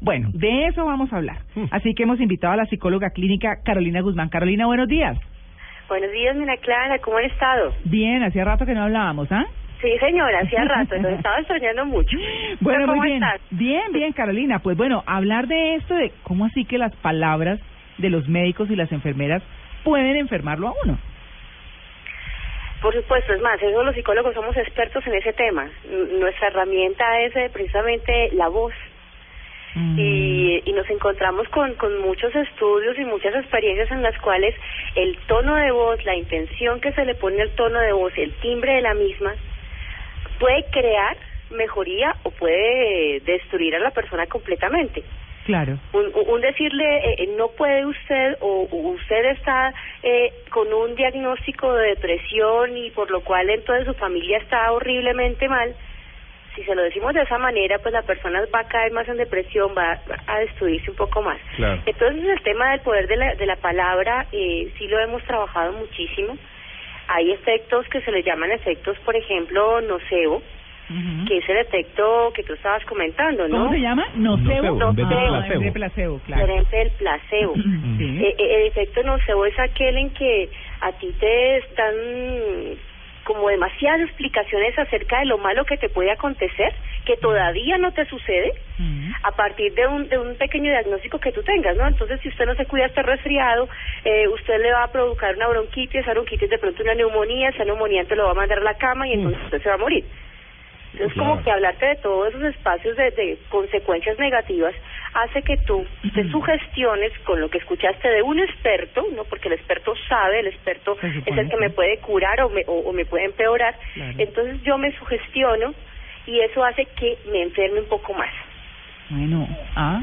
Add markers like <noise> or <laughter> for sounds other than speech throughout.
Bueno, de eso vamos a hablar. Así que hemos invitado a la psicóloga clínica Carolina Guzmán. Carolina, buenos días. Buenos días, Mina Clara, ¿cómo han estado? Bien, hacía rato que no hablábamos, ¿ah? Sí, señora, hacía rato, los estaba extrañando mucho. <laughs> Bueno, ¿Cómo muy bien. estás? Bien, bien, Carolina. Pues bueno, hablar de esto, de cómo así que las palabras de los médicos y las enfermeras pueden enfermarlo a uno. Por supuesto, es más, eso los psicólogos somos expertos en ese tema. N- Nuestra herramienta es eh, precisamente la voz. Mm. Y, y nos encontramos con, con muchos estudios y muchas experiencias en las cuales el tono de voz, la intención que se le pone al tono de voz, el timbre de la misma, puede crear mejoría o puede destruir a la persona completamente. Claro. un, un decirle eh, eh, no puede usted o o usted está eh, con un diagnóstico de depresión y por lo cual entonces su familia está horriblemente mal si se lo decimos de esa manera pues la persona va a caer más en depresión va, a destruirse un poco más Claro. entonces el tema del poder de la, de la palabra eh, sí lo hemos trabajado muchísimo hay efectos que se le llaman efectos por ejemplo nocebo que es el efecto que tú estabas comentando ¿no? ¿Cómo se llama? Nocebo. De Ah, placebo. de placebo, claro. diferente del placebo Sí. Eh, eh, el efecto nocebo es aquel en que a ti te están como demasiadas explicaciones acerca de lo malo que te puede acontecer, que todavía no te sucede, Ujú. a partir de un, de un pequeño diagnóstico que tú tengas, ¿no? Entonces, si usted no se cuida, está resfriado, eh, usted le va a provocar una bronquitis, esa bronquitis de pronto una neumonía, esa neumonía te lo va a mandar a la cama y entonces usted se va a morir. Entonces, como Claro. que hablarte de todos esos espacios de, de consecuencias negativas hace que tú te sugestiones con lo que escuchaste de un experto, ¿no? Porque el experto sabe, el experto es el que me puede curar o me, o, o me puede empeorar. Claro. Entonces, yo me sugestiono y eso hace que me enferme un poco más. Bueno, ah,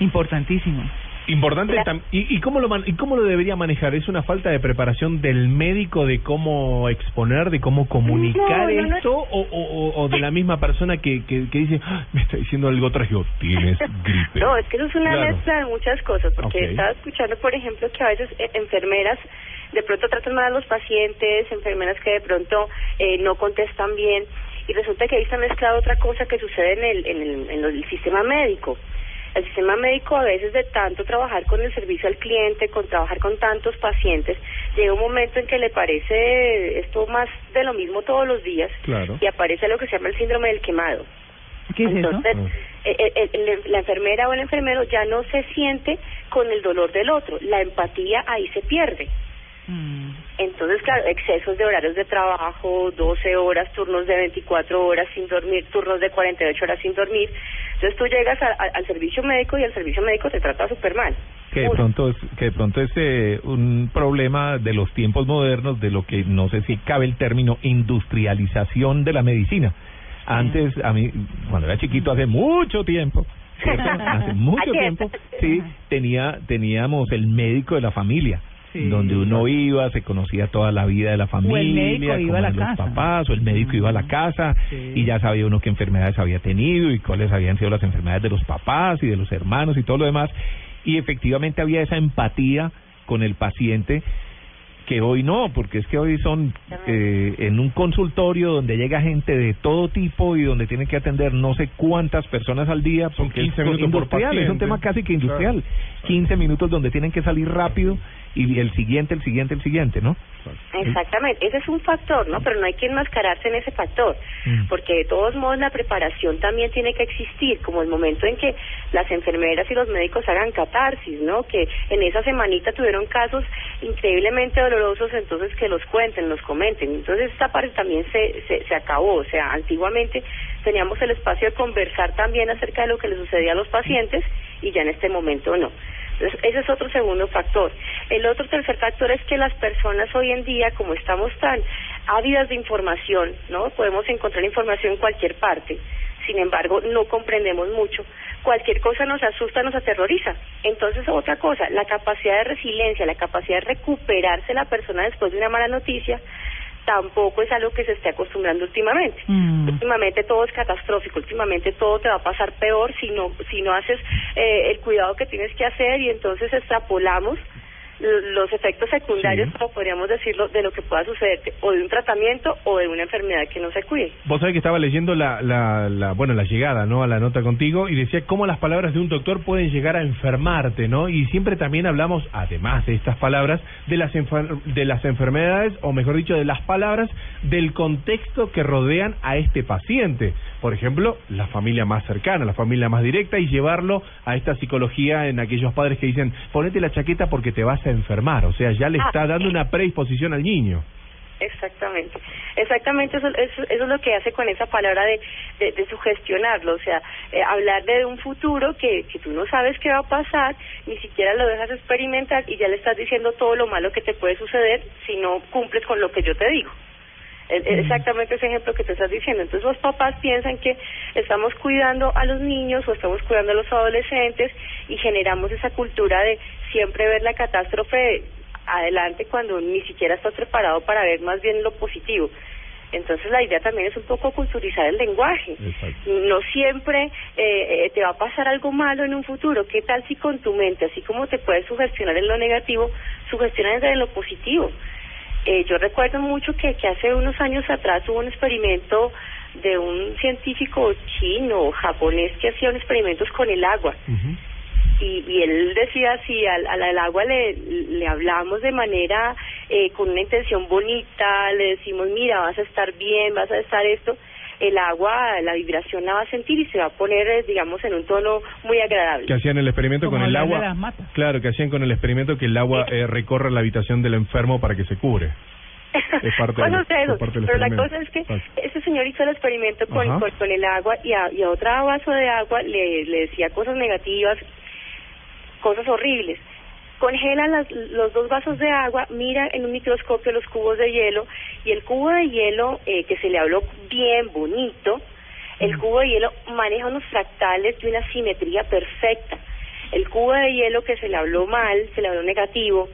importantísimo. Importante tam- ¿Y, y cómo lo man- y cómo lo debería manejar? ¿Es una falta de preparación del médico de cómo exponer, de cómo comunicar No, esto? O, o, o- o de la misma persona que, que, que dice, "Ah, me está diciendo algo trágico, tienes gripe? No, es que eso es una Claro. mezcla de muchas cosas, porque Ok. estaba escuchando, por ejemplo, que a veces eh, enfermeras de pronto tratan mal a los pacientes, enfermeras que de pronto eh, no contestan bien, y resulta que ahí está mezclada otra cosa que sucede en el, en el, en el sistema médico. El sistema médico a veces de tanto trabajar con el servicio al cliente, con trabajar con tantos pacientes, llega un momento en que le parece esto más de lo mismo todos los días Claro. y aparece lo que se llama el síndrome del quemado. ¿Qué es eso? Entonces, eh, eh, eh, la enfermera o el enfermero ya no se siente con el dolor del otro, la empatía ahí se pierde. Mm. Entonces, claro, excesos de horarios de trabajo, 12 horas, turnos de 24 horas sin dormir, turnos de 48 horas sin dormir. Entonces tú llegas a- a- al servicio médico y el servicio médico te trata súper mal. que de pronto es que de pronto es eh, un problema de los tiempos modernos de lo que no sé si cabe el término industrialización de la medicina. Antes a mí cuando era chiquito hace mucho tiempo ¿cierto? <laughs> hace mucho tiempo sí tenía teníamos el médico de la familia Sí. donde uno iba se conocía toda la vida de la familia médico iba cómo a la los casa. papás o el médico iba a la casa Sí. y ya sabía uno qué enfermedades había tenido y cuáles habían sido las enfermedades de los papás y de los hermanos y todo lo demás. Y efectivamente había esa empatía con el paciente que hoy no, porque es que hoy son eh, en un consultorio donde llega gente de todo tipo y donde tienen que atender no sé cuántas personas al día, Son porque 15 es minutos por industrial, es un tema casi que industrial. 15 minutos donde tienen que salir rápido y el siguiente, el siguiente, el siguiente, ¿no? Exactamente, ese es un factor, ¿no? Pero no hay que enmascararse en ese factor, Mm. porque de todos modos la preparación también tiene que existir, como el momento en que las enfermeras y los médicos hagan catarsis, ¿no? Que en esa semanita tuvieron casos increíblemente dolorosos, entonces que los cuenten, los comenten. Entonces esta parte también se, se, se acabó, o sea, antiguamente teníamos el espacio de conversar también acerca de lo que le sucedía a los pacientes y ya en este momento no. Ese es otro segundo factor. El otro tercer factor es que las personas hoy en día, como estamos tan ávidas de información, ¿no? Podemos encontrar información en cualquier parte. Sin embargo, no comprendemos mucho cualquier cosa nos asusta, nos aterroriza. Entonces, otra cosa, la capacidad de resiliencia, la capacidad de recuperarse la persona después de una mala noticia, tampoco es algo que se esté acostumbrando últimamente. Mm. Últimamente todo es catastrófico, últimamente todo te va a pasar peor si no, si no haces eh, el cuidado que tienes que hacer y entonces extrapolamos los efectos secundarios, Sí. como podríamos decirlo, de lo que pueda sucederte o de un tratamiento o de una enfermedad que no se cuide. Vos sabés que estaba leyendo la, la, la, bueno, la llegada, ¿no? A la nota contigo y decía cómo las palabras de un doctor pueden llegar a enfermarte, ¿no? Y siempre también hablamos, además de estas palabras, de las, enfer- de las enfermedades, o mejor dicho, de las palabras del contexto que rodean a este paciente. Por ejemplo, la familia más cercana, la familia más directa y llevarlo a esta psicología en aquellos padres que dicen, ponete la chaqueta porque te vas a enfermar. O sea, ya le Ah. está dando una predisposición al niño. Exactamente, exactamente eso, eso, eso es lo que hace con esa palabra de, de, de sugestionarlo, o sea, eh, hablar de un futuro que, que tú no sabes qué va a pasar, ni siquiera lo dejas experimentar y ya le estás diciendo todo lo malo que te puede suceder si no cumples con lo que yo te digo. Es es exactamente ese ejemplo que te estás diciendo. Entonces los papás piensan que estamos cuidando a los niños o estamos cuidando a los adolescentes y generamos esa cultura de siempre ver la catástrofe adelante cuando ni siquiera estás preparado para ver más bien lo positivo. Entonces la idea también es un poco culturizar el lenguaje. No siempre eh, eh, te va a pasar algo malo en un futuro. ¿Qué tal si con tu mente, así como te puedes sugestionar en lo negativo, sugestionas en lo positivo? Eh, yo recuerdo mucho que, que hace unos años atrás hubo un experimento de un científico chino o japonés que hacía unos experimentos con el agua. Y, y él decía si al, al, al agua le, le hablamos de manera eh, con una intención bonita, le decimos, mira, vas a estar bien, vas a estar esto, el agua, la vibración la va a sentir y se va a poner, eh, digamos, en un tono muy agradable. que hacían el experimento Como con el agua. Claro, que hacían con el experimento que el agua eh, recorre la habitación del enfermo para que se cure. <laughs> Es parte del- Cosas de es eso. parte del Pero la cosa es que ese señor hizo el experimento con, con el agua y a, y a otra vaso de agua le, le decía cosas negativas, cosas horribles. Congela las, los dos vasos de agua, mira en un microscopio los cubos de hielo y el cubo de hielo eh, que se le habló bien bonito, el cubo de hielo maneja unos fractales de una simetría perfecta. El cubo de hielo que se le habló mal, se le habló negativo,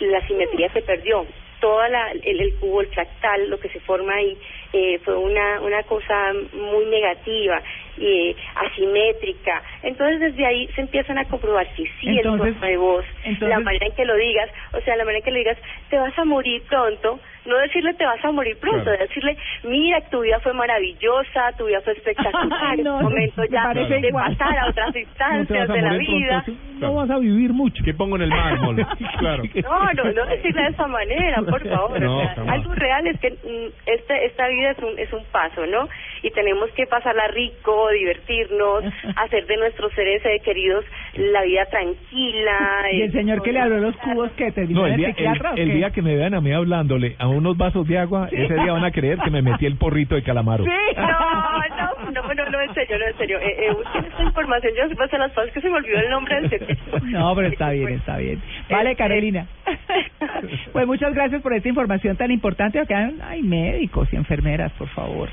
la simetría se perdió. Toda la, el, el cubo, el fractal, lo que se forma ahí, eh, fue una, una cosa muy negativa, eh, asimétrica. Entonces desde ahí se empiezan a comprobar si sí el Entonces- tono de voz, la manera en que lo digas, o sea, la manera en que lo digas, te vas a morir pronto, no decirle te vas a morir pronto, Claro. decirle, mira, tu vida fue maravillosa, tu vida fue espectacular, <laughs> Ay, no, es momento me ya de igual. pasar a otras <laughs> instancias de la vida. No vas a vivir mucho. ¿Qué pongo en el mármol? <laughs> claro. No, no, no decirle de esa manera, por favor. No, o sea, jamás. algo real es que mm, este, esta vida es un, es un paso, ¿no? Y tenemos que pasarla rico, divertirnos, hacer de nuestros seres eh, queridos la vida tranquila. Y el señor que le habló los cubos que terminó No, el día, el psiquiatra. ¿o el, día que me vean a mí hablándole a unos vasos de agua, ese día van a creer que me metí el porrito de calamaro. Sí. No, no, no, no, no, en serio, no, en serio. Eh, eh, busquen esta información, yo se pasan las cosas que se me olvidó el nombre del científico. No, pero está bien, está bien. Vale, Este- Carolina. <laughs> Pues muchas gracias por esta información tan importante. Acá hay médicos y enfermeras, por favor.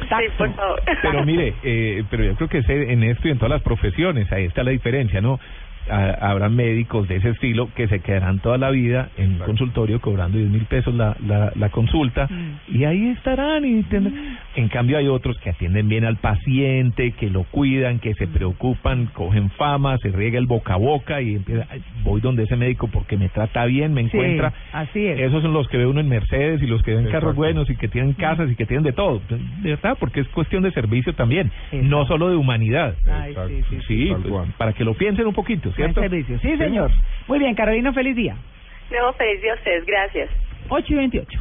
Sí, por favor. Pero mire, eh, pero yo creo que sé en esto y en todas las profesiones, ahí está la diferencia, ¿no? Ha- habrá médicos de ese estilo que se quedarán toda la vida en un consultorio cobrando 10 mil pesos la, la, la consulta y ahí estarán. y tendrán- En cambio hay otros que atienden bien al paciente, que lo cuidan, que se preocupan, cogen fama, se riega el boca a boca y empieza, "Ay, voy donde ese médico porque me trata bien, me Sí, encuentra. así es. Esos son los que ve uno en Mercedes y los que ven carros buenos y que tienen casas y que tienen de todo. De verdad, porque es cuestión de servicio también, Exacto. no solo de humanidad. Ay, sí, sí, sí. Sí, tal pues, para que lo piensen un poquito, Buen ¿cierto? servicio. Sí, señor. Muy bien, Carolina, feliz día. No, feliz día a ustedes, gracias. 8 y 28.